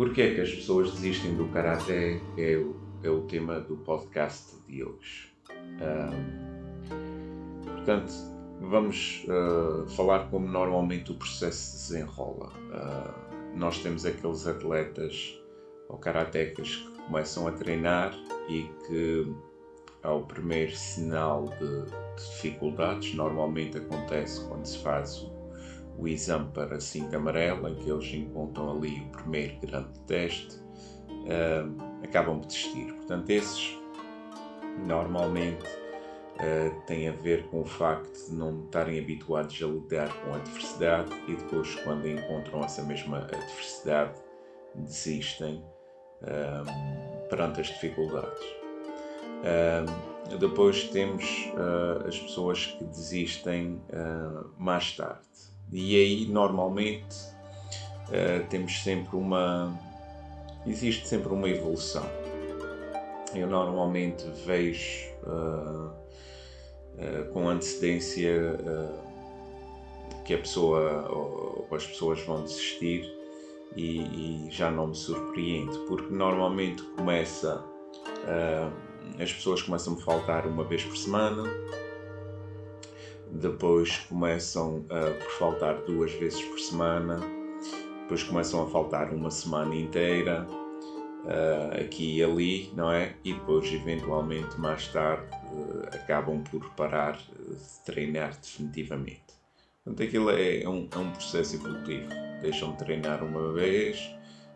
Porquê é que as pessoas desistem do Karaté é o, é o tema do podcast de hoje. portanto, vamos uh, falar como normalmente o processo se desenrola. Uh, nós temos aqueles atletas ou karatecas que começam a treinar e que ao primeiro sinal de, de dificuldades, normalmente acontece quando se faz o o exame para cinta amarela, em que eles encontram ali o primeiro grande teste, uh, acabam por desistir. Portanto, esses normalmente uh, têm a ver com o facto de não estarem habituados a lidar com a adversidade e depois, quando encontram essa mesma adversidade, desistem uh, perante as dificuldades. depois temos as pessoas que desistem mais tarde e aí, normalmente, uh, temos sempre uma. Existe sempre uma evolução. Eu normalmente vejo uh, com antecedência que a pessoa ou, ou, as pessoas vão desistir e, e, já não me surpreende, porque normalmente começa. as pessoas começam a faltar uma vez por semana, depois começam a por faltar duas vezes por semana, depois começam a faltar uma semana inteira, uh, aqui e ali, não é? E depois, eventualmente, mais tarde, uh, acabam por parar de treinar definitivamente. Portanto, aquilo é, é um, é um processo evolutivo. Deixam de treinar uma vez,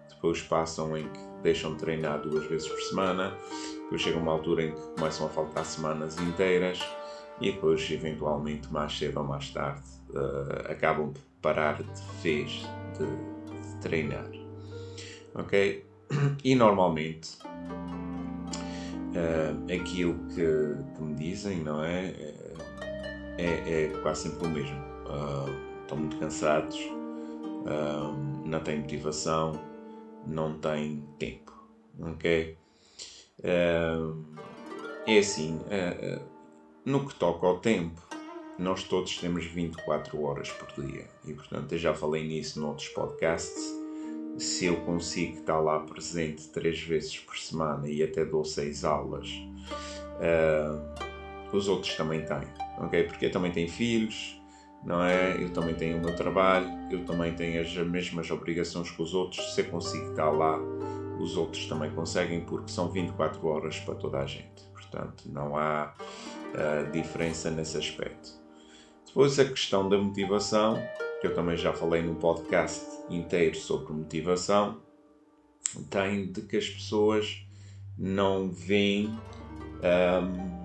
depois passam em que deixam de treinar duas vezes por semana, depois chega uma altura em que começam a faltar semanas inteiras e depois, eventualmente, mais cedo ou mais tarde, uh, acabam por parar de vez de, de treinar. Ok? E normalmente uh, aquilo que, que, me dizem, não é? É, é quase sempre o mesmo. Uh, estão muito cansados, não têm motivação, não têm tempo. Ok? é assim no que toca ao tempo, nós todos temos 24 horas por dia e, portanto, eu já falei nisso noutros podcasts. Se eu consigo estar lá presente três vezes por semana e até dou seis aulas, uh, os outros também têm, ok? Porque eu também tenho filhos, não é? Eu também tenho o meu trabalho, eu também tenho as mesmas obrigações que os outros. Se eu consigo estar lá, os outros também conseguem, porque são 24 horas para toda a gente. Portanto, não há uh, diferença nesse aspecto. Depois, a questão da motivação, que eu também já falei num podcast inteiro sobre motivação, tem de que as pessoas não veem um, uh,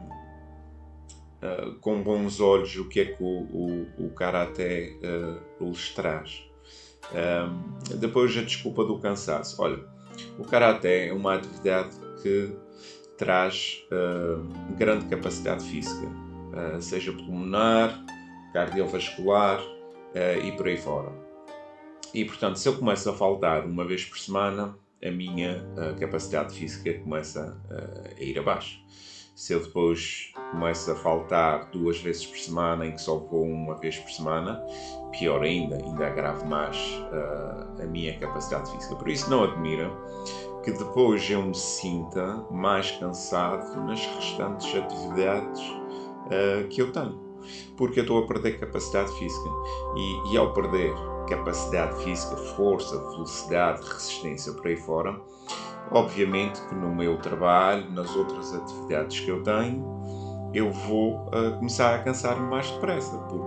ah, com bons olhos o que é que o, o, o Karaté uh, lhes traz. Um, depois, a desculpa do cansaço. Olha, o Karaté é uma atividade que traz uh, grande capacidade física, uh, seja pulmonar, cardiovascular uh, e por aí fora. E portanto, se eu começo a faltar uma vez por semana, a minha capacidade física começa a ir abaixo. Se eu depois começo a faltar duas vezes por semana, em que só vou uma vez por semana, pior ainda, ainda agravo mais a minha capacidade física. Por isso, não admira que depois eu me sinta mais cansado nas restantes atividades uh, que eu tenho. Porque eu estou a perder capacidade física. E, e ao perder capacidade física, força, velocidade, resistência por aí fora, obviamente que no meu trabalho, nas outras atividades que eu tenho, eu vou uh, começar a cansar-me mais depressa, por,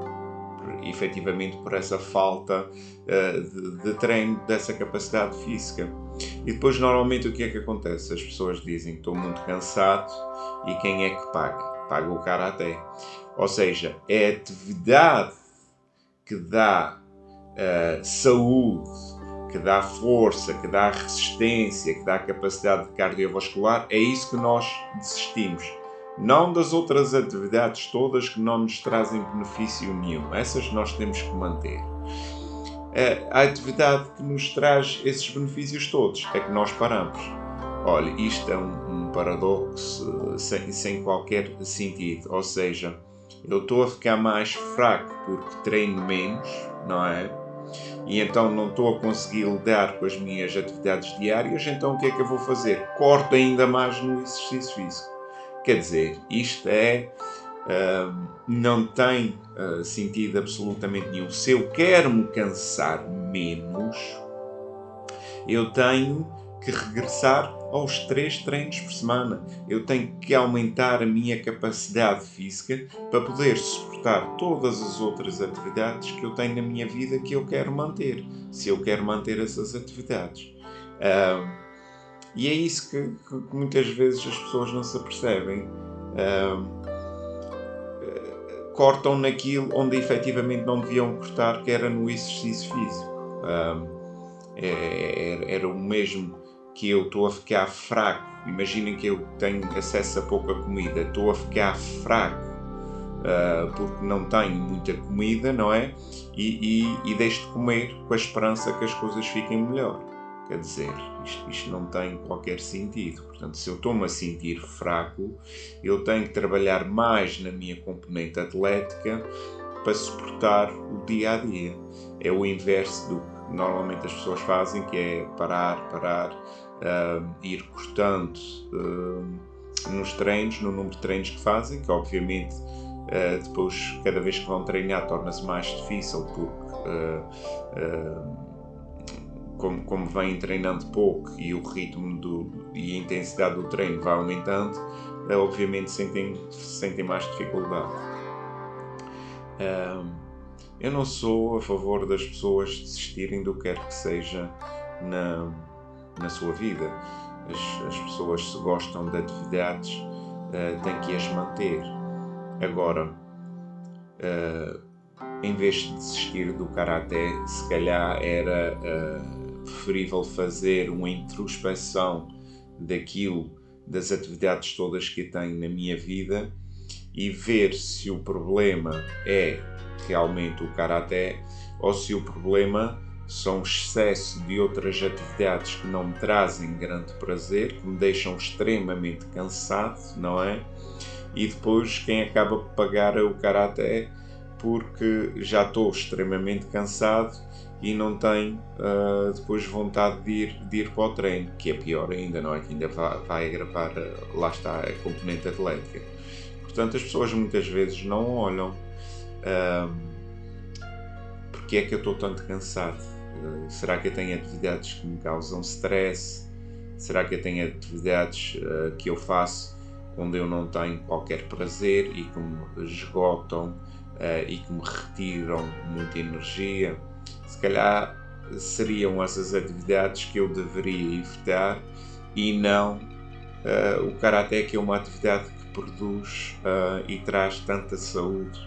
por, efetivamente por essa falta uh, de, de, treino dessa capacidade física. E depois, normalmente, o que é que acontece? As pessoas dizem: Estou muito cansado, e quem é que paga? Paga o karaté. Ou seja, é a atividade que dá uh, saúde, que dá força, que dá resistência, que dá capacidade cardiovascular, é isso que nós desistimos. Não das outras atividades todas que não nos trazem benefício nenhum. Essas nós temos que manter. Eh, a atividade que nos traz esses benefícios todos é que nós paramos. Olha, isto é um, um paradoxo sem, sem qualquer sentido. Ou seja, eu estou a ficar mais fraco porque treino menos, não é? E então não estou a conseguir lidar com as minhas atividades diárias, então o que é que eu vou fazer? Corto ainda mais no exercício físico. Quer dizer, isto é. Não tem uh, sentido absolutamente nenhum. Se eu quero me cansar menos, eu tenho que regressar aos três treinos por semana. Eu tenho que aumentar a minha capacidade física para poder suportar todas as outras atividades que eu tenho na minha vida que eu quero manter, se eu quero manter essas atividades. Uh, e é isso que, que, muitas vezes as pessoas não se apercebem. Cortam naquilo onde efetivamente não deviam cortar, que era no exercício físico. Uh, era o mesmo que eu estou a ficar fraco. Imaginem que eu tenho acesso a pouca comida, estou a ficar fraco uh, porque não tenho muita comida, não é? E, e, e deixo de comer com a esperança que as coisas fiquem melhor. Quer dizer, isto, isto não tem qualquer sentido. Portanto, se eu estou-me a sentir fraco, eu tenho que trabalhar mais na minha componente atlética para suportar o dia a dia. É o inverso do que normalmente as pessoas fazem, que é parar, parar, uh, ir cortando uh, nos treinos, no número de treinos que fazem, que obviamente uh, depois, cada vez que vão treinar, torna-se mais difícil porque como, como vêm treinando pouco e o ritmo do, e a intensidade do treino vai aumentando, obviamente sentem, sentem mais dificuldade. eu não sou a favor das pessoas desistirem do que quer que seja na, na sua vida. As, as pessoas, se gostam de atividades, uh, têm que as manter. Agora, uh, em vez de desistir do karaté, se calhar era preferível fazer uma introspeção daquilo, das atividades todas que tenho na minha vida e ver se o problema é realmente o karaté ou se o problema são excesso de outras atividades que não me trazem grande prazer, que me deixam extremamente cansado, não é? E depois quem acaba por pagar é o karaté porque já estou extremamente cansado e não tenho uh, depois vontade de ir, de ir para o treino, que é pior ainda, não é? Que ainda vai, vai agravar, uh, lá está, a componente atlética. Portanto, as pessoas muitas vezes não olham uh, porque é que eu estou tanto cansado eh, será que eu tenho atividades que me causam stress? Será que eu tenho atividades uh, que eu faço onde eu não tenho qualquer prazer e que me esgotam uh, e que me retiram muita energia? Se calhar seriam essas atividades que eu deveria evitar e não uh, o karaté que é uma atividade que produz e traz tanta saúde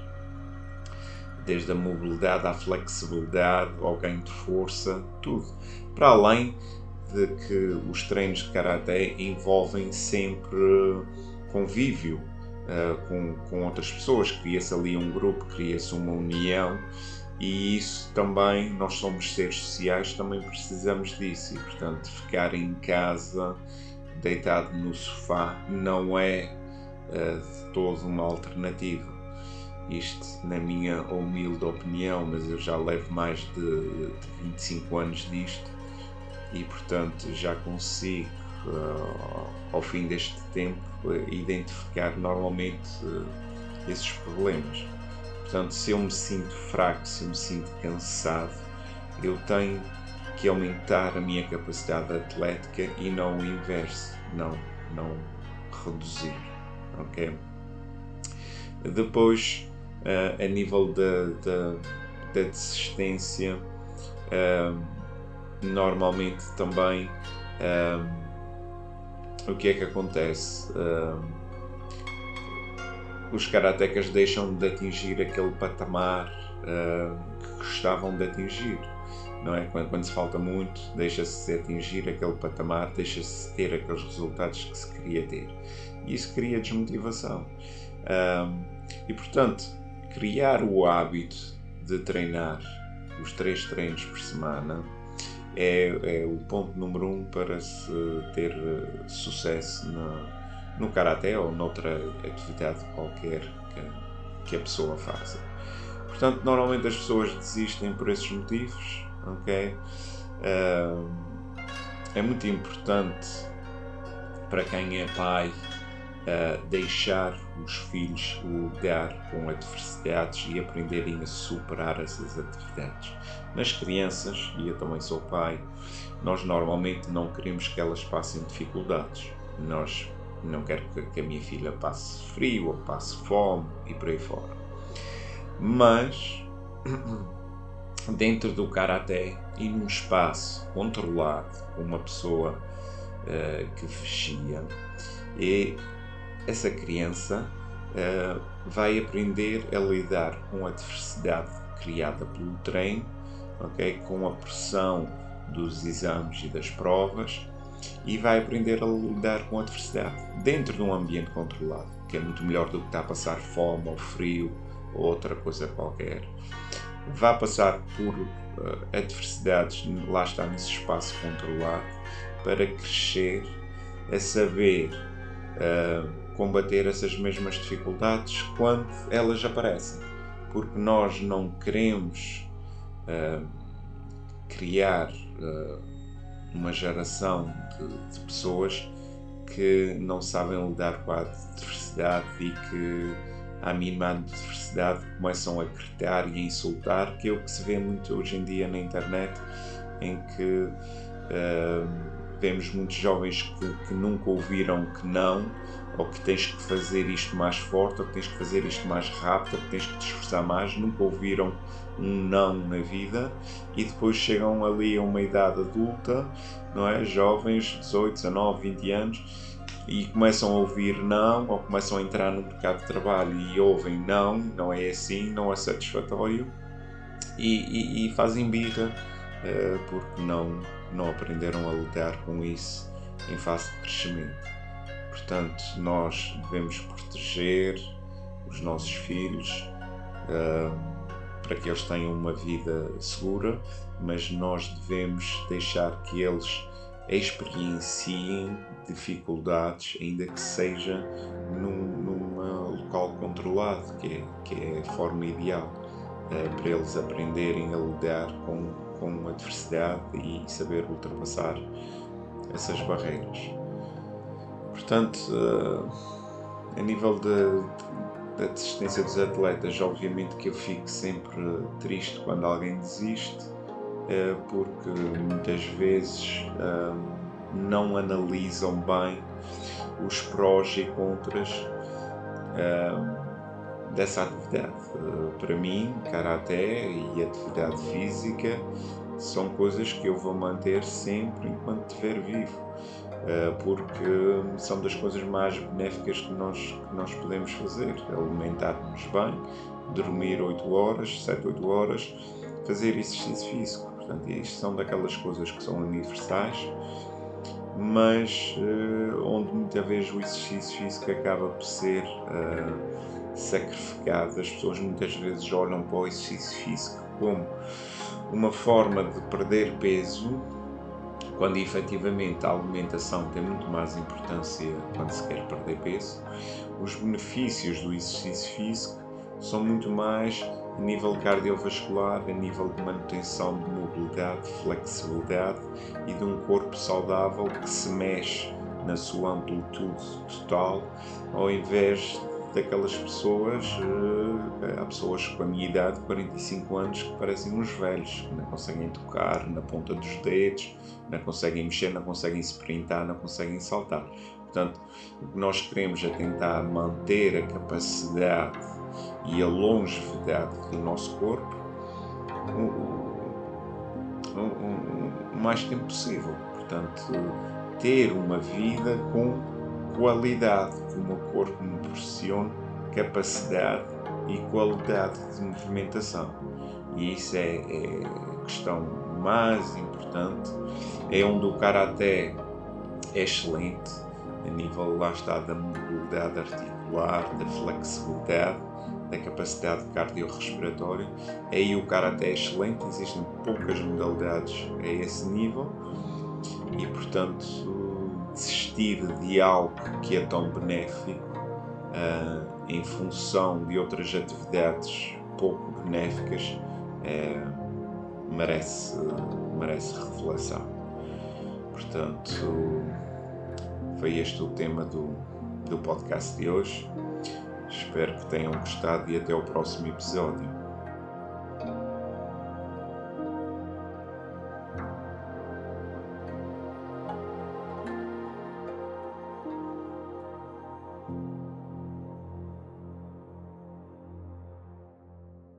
desde a mobilidade à flexibilidade, ao ganho de força, tudo. Para além de que os treinos de karaté envolvem sempre convívio uh, com, com outras pessoas, cria-se ali um grupo, cria-se uma união e isso também, nós somos seres sociais, também precisamos disso. E portanto ficar em casa deitado no sofá não é uh, de todo uma alternativa. Isto na minha humilde opinião, mas eu já levo mais de, 25 anos disto. E portanto já consigo uh, ao fim deste tempo identificar normalmente uh, esses problemas. Portanto, se eu me sinto fraco, se eu me sinto cansado, eu tenho que aumentar a minha capacidade atlética e não o inverso, não, não reduzir, ok? Depois, uh, a nível da, da, desistência, uh, normalmente também o que é que acontece? Os karatecas deixam de atingir aquele patamar que gostavam de atingir não é? Quando, quando se falta muito, deixa-se atingir aquele patamar, deixa-se ter aqueles resultados que se queria ter. E isso cria desmotivação. Um, e portanto, criar o hábito de treinar os três treinos por semana é, é o ponto número um para se ter uh, sucesso no, no karaté ou noutra atividade qualquer que, que a pessoa faça. Portanto, normalmente as pessoas desistem por esses motivos ok? Uh, é muito importante para quem é pai uh, deixar os filhos lidar com adversidades e aprenderem a superar essas adversidades. Nas crianças, e eu também sou pai, nós normalmente não queremos que elas passem dificuldades. Nós não quero que, que a minha filha passe frio ou passe fome e por aí fora. Mas dentro do karaté e num espaço controlado, uma pessoa uh, que vigia, e essa criança uh, vai aprender a lidar com a adversidade criada pelo treino, okay? com a pressão dos exames e das provas, e vai aprender a lidar com a adversidade dentro de um ambiente controlado, que é muito melhor do que estar a passar fome ou frio ou outra coisa qualquer vá passar por uh, adversidades, lá está nesse espaço controlado, para crescer, a saber uh, combater essas mesmas dificuldades quando elas aparecem. Porque nós não queremos uh, criar uma geração de, de pessoas que não sabem lidar com a adversidade e que à mínima adversidade começam a gritar e a insultar, que é o que se vê muito hoje em dia na internet, em que uh, vemos muitos jovens que, que, nunca ouviram que não, ou que tens que fazer isto mais forte, ou que tens que fazer isto mais rápido, ou que tens que te esforçar mais, nunca ouviram um não na vida e depois chegam ali a uma idade adulta, não é? Jovens, 18, 19, 20 anos e começam a ouvir não, ou começam a entrar no mercado de trabalho e ouvem não, não é assim, não é satisfatório, e, e, e fazem birra uh, porque não, não aprenderam a lidar com isso em fase de crescimento. Portanto, nós devemos proteger os nossos filhos uh, para que eles tenham uma vida segura, mas nós devemos deixar que eles experienciem dificuldades, ainda que seja num, num local controlado, que é, que é a forma ideal é, para eles aprenderem a lidar com, com a adversidade e saber ultrapassar essas barreiras. Portanto, uh, a nível da desistência dos atletas, obviamente que eu fico sempre triste quando alguém desiste é porque muitas vezes não analisam bem os prós e contras dessa atividade. Para mim, karaté e atividade física são coisas que eu vou manter sempre enquanto estiver vivo, porque são das coisas mais benéficas que nós, que nós podemos fazer. Alimentar-nos bem, dormir 8 horas, 7, 8 horas, fazer exercício físico. Portanto, isto são daquelas coisas que são universais, mas uh, onde muitas vezes o exercício físico acaba por ser uh, sacrificado. As pessoas muitas vezes olham para o exercício físico como uma forma de perder peso, quando efetivamente a alimentação tem muito mais importância quando se quer perder peso. Os benefícios do exercício físico são muito mais a nível cardiovascular, a nível de manutenção de mobilidade, flexibilidade e de um corpo saudável que se mexe na sua amplitude total, ao invés daquelas pessoas, eh, há pessoas com a minha idade, 45 anos, que parecem uns velhos, que não conseguem tocar na ponta dos dedos, não conseguem mexer, não conseguem sprintar, não conseguem saltar. Portanto, o que nós queremos é tentar manter a capacidade e a longevidade do nosso corpo o, o, o mais tempo possível. Portanto, ter uma vida com qualidade, que o meu corpo me proporcione capacidade e qualidade de movimentação. E isso é, é a questão mais importante. É onde o Karaté é excelente, a nível, lá está, da mobilidade articular, da flexibilidade, da capacidade cardiorrespiratória. Aí o Karaté é excelente, existem poucas modalidades a esse nível e, portanto, desistir de algo que é tão benéfico uh, em função de outras atividades pouco benéficas uh, merece, merece reflexão. Portanto, foi este o tema do, do podcast de hoje. Espero que tenham gostado e até o próximo episódio.